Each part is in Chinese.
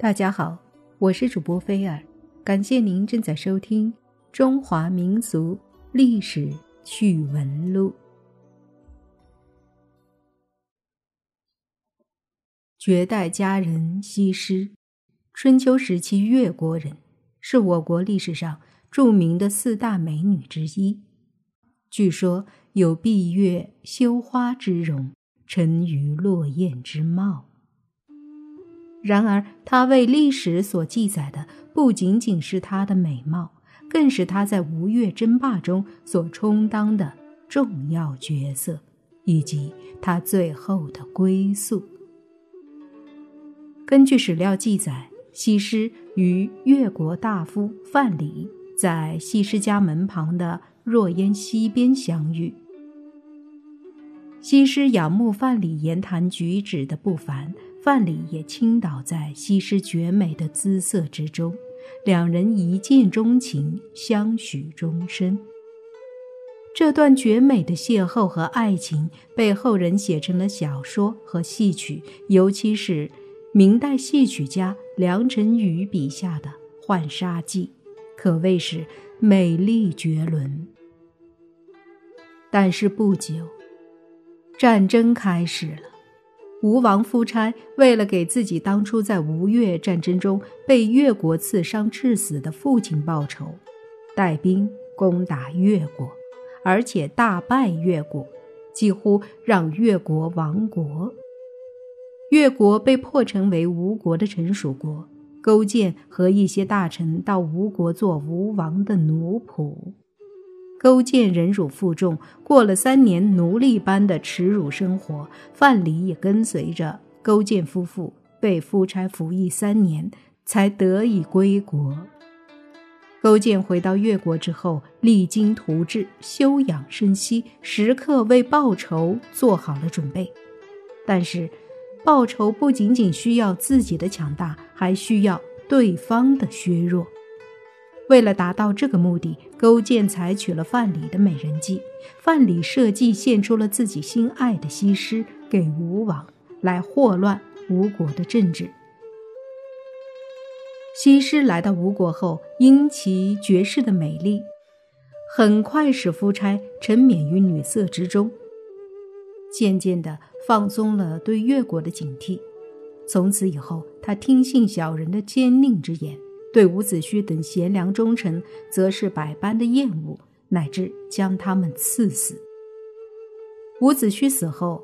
大家好，我是主播菲尔，感谢您正在收听《中华民俗历史趣闻录》。绝代佳人西施，春秋时期越国人，是我国历史上著名的四大美女之一。据说有闭月羞花之容，沉鱼落雁之貌。然而，她为历史所记载的不仅仅是她的美貌，更是她在吴越争霸中所充当的重要角色，以及她最后的归宿。根据史料记载，西施与越国大夫范蠡在西施家门旁的若烟溪边相遇。西施仰慕范蠡言谈举止的不凡。范蠡也倾倒在西施绝美的姿色之中，两人一见钟情，相许终身。这段绝美的邂逅和爱情被后人写成了小说和戏曲，尤其是明代戏曲家梁辰宇笔下的《浣纱记》，可谓是美丽绝伦。但是不久，战争开始了。吴王夫差为了给自己当初在吴越战争中被越国刺伤致死的父亲报仇，带兵攻打越国，而且大败越国，几乎让越国亡国。越国被迫成为吴国的臣属国，勾践和一些大臣到吴国做吴王的奴仆。勾践忍辱负重，过了三年奴隶般的耻辱生活。范蠡也跟随着勾践夫妇被夫差服役三年，才得以归国。勾践回到越国之后，励精图治，休养生息，时刻为报仇做好了准备。但是，报仇不仅仅需要自己的强大，还需要对方的削弱。为了达到这个目的，勾践采取了范蠡的美人计。范蠡设计献出了自己心爱的西施给吴王，来祸乱吴国的政治。西施来到吴国后，因其绝世的美丽，很快使夫差沉湎于女色之中，渐渐地放松了对越国的警惕。从此以后，他听信小人的奸佞之言。对伍子胥等贤良忠臣，则是百般的厌恶，乃至将他们赐死。伍子胥死后，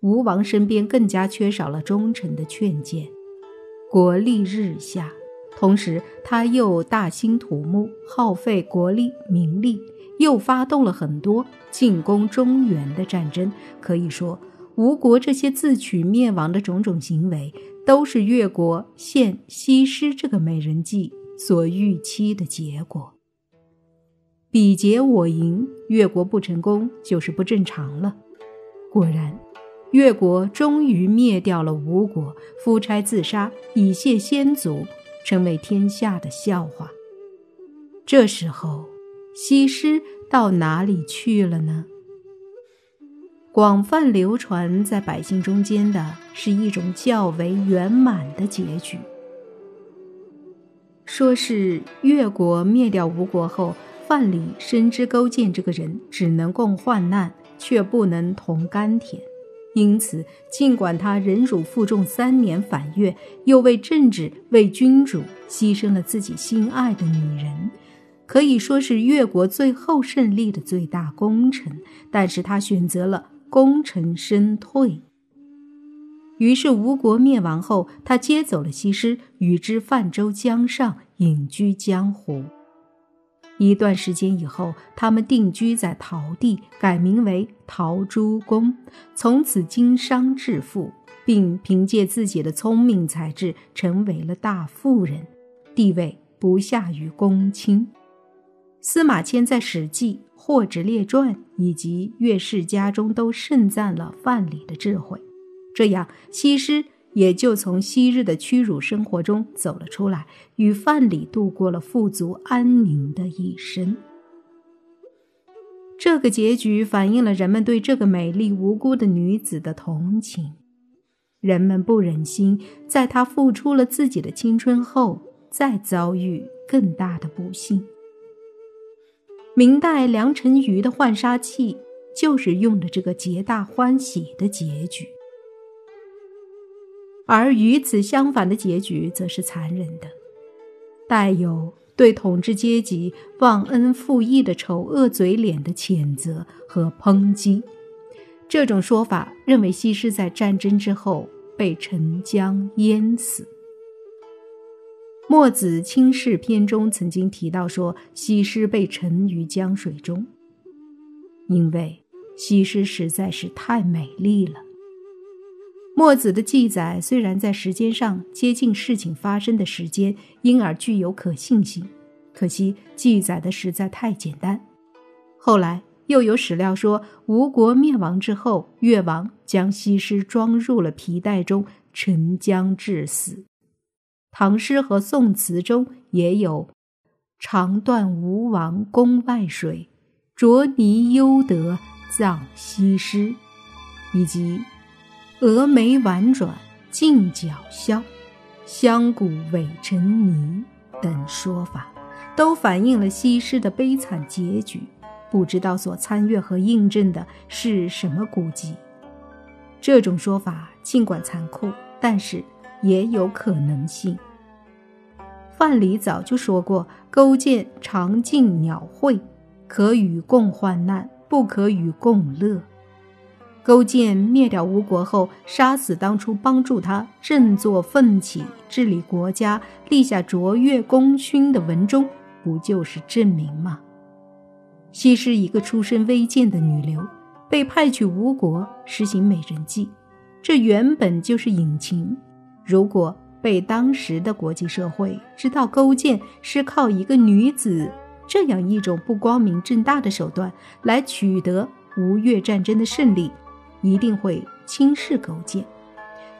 吴王身边更加缺少了忠臣的劝谏，国力日下。同时，他又大兴土木，耗费国力民力，又发动了很多进攻中原的战争。可以说，吴国这些自取灭亡的种种行为。都是越国献西施这个美人计所预期的结果。比劫我赢，越国不成功就是不正常了。果然，越国终于灭掉了吴国，夫差自杀以谢先祖，成为天下的笑话。这时候，西施到哪里去了呢？广泛流传在百姓中间的是一种较为圆满的结局，说是越国灭掉吴国后，范蠡深知勾践这个人只能共患难，却不能同甘甜，因此尽管他忍辱负重三年反越，又为政治、为君主牺牲了自己心爱的女人，可以说是越国最后胜利的最大功臣，但是他选择了。功成身退。于是吴国灭亡后，他接走了西施，与之泛舟江上，隐居江湖。一段时间以后，他们定居在陶地，改名为陶朱公，从此经商致富，并凭借自己的聪明才智，成为了大富人，地位不下于公卿。司马迁在《史记》《霍职列传》以及《乐氏家》中都盛赞了范蠡的智慧，这样西施也就从昔日的屈辱生活中走了出来，与范蠡度过了富足安宁的一生。这个结局反映了人们对这个美丽无辜的女子的同情。人们不忍心在她付出了自己的青春后再遭遇更大的不幸。明代梁辰瑜的浣纱记就是用的这个皆大欢喜的结局，而与此相反的结局则是残忍的，带有对统治阶级忘恩负义的丑恶嘴脸的谴责和抨击。这种说法认为西施在战争之后被沉江淹死。墨子《清世篇》中曾经提到说，西施被沉于江水中，因为西施实在是太美丽了。墨子的记载虽然在时间上接近事情发生的时间，因而具有可信性，可惜记载的实在太简单。后来。又有史料说，吴国灭亡之后，越王将西施装入了皮袋中，沉江致死。唐诗和宋词中也有“长断吴王宫外水，濯泥犹得葬西施”，以及“蛾眉婉转尽角消，香骨委沉泥”等说法，都反映了西施的悲惨结局。不知道所参阅和印证的是什么古籍。这种说法尽管残酷，但是也有可能性。范蠡早就说过：“勾践常敬鸟会，可与共患难，不可与共乐。”勾践灭掉吴国后，杀死当初帮助他振作奋起、治理国家、立下卓越功勋的文忠，不就是证明吗？西施一个出身微贱的女流，被派去吴国实行美人计，这原本就是隐情。如果被当时的国际社会知道勾践是靠一个女子这样一种不光明正大的手段来取得吴越战争的胜利，一定会轻视勾践。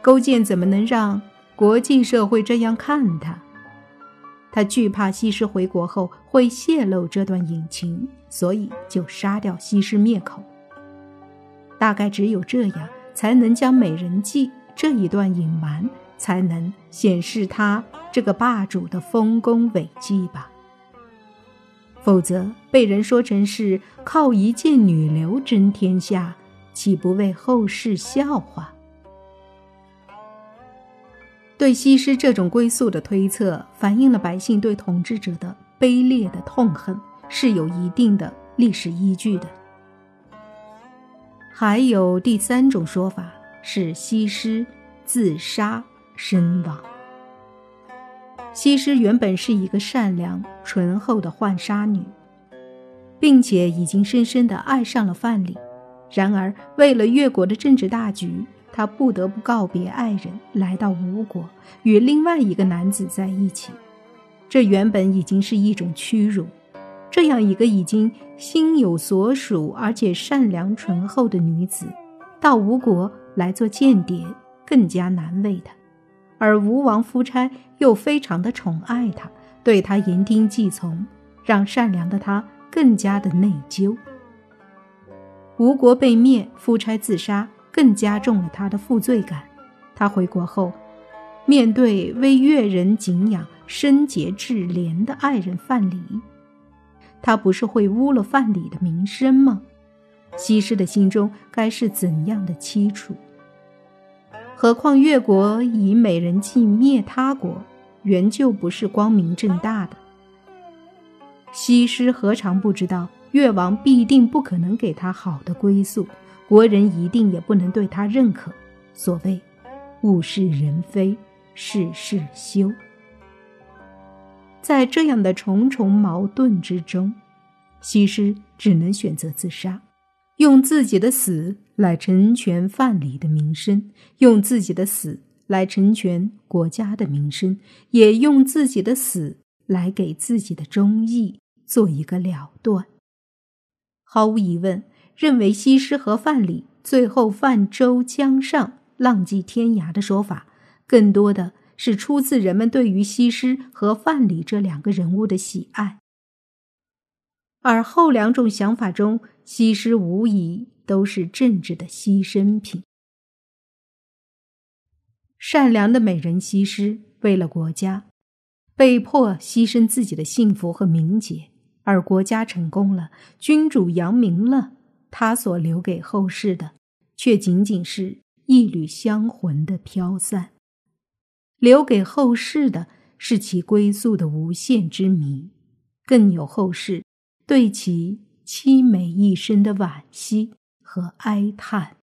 勾践怎么能让国际社会这样看他？他惧怕西施回国后会泄露这段隐情，所以就杀掉西施灭口。大概只有这样，才能将美人计这一段隐瞒，才能显示他这个霸主的丰功伟绩吧。否则被人说成是靠一介女流争天下，岂不为后世笑话？对西施这种归宿的推测，反映了百姓对统治者的卑劣的痛恨，是有一定的历史依据的。还有第三种说法是西施自杀身亡。西施原本是一个善良醇厚的浣纱女，并且已经深深的爱上了范蠡，然而为了越国的政治大局。她不得不告别爱人，来到吴国，与另外一个男子在一起。这原本已经是一种屈辱。这样一个已经心有所属而且善良醇厚的女子，到吴国来做间谍，更加难为她。而吴王夫差又非常的宠爱他，对他言听计从，让善良的他更加的内疚。吴国被灭，夫差自杀。更加重了他的负罪感。他回国后，面对为越人敬仰、深结至廉的爱人范蠡，他不是会污了范蠡的名声吗？西施的心中该是怎样的凄楚？何况越国以美人计灭他国，原就不是光明正大的。西施何尝不知道越王必定不可能给他好的归宿？国人一定也不能对他认可。所谓“物是人非，事事休”。在这样的重重矛盾之中，西施只能选择自杀，用自己的死来成全范蠡的名声，用自己的死来成全国家的名声，也用自己的死来给自己的忠义做一个了断。毫无疑问。认为西施和范蠡最后泛舟江上，浪迹天涯的说法，更多的是出自人们对于西施和范蠡这两个人物的喜爱。而后两种想法中，西施无疑都是政治的牺牲品。善良的美人西施为了国家，被迫牺牲自己的幸福和名节，而国家成功了，君主扬名了，他所留给后世的，却仅仅是一缕香魂的飘散。留给后世的是其归宿的无限之谜，更有后世对其凄美一生的惋惜和哀叹。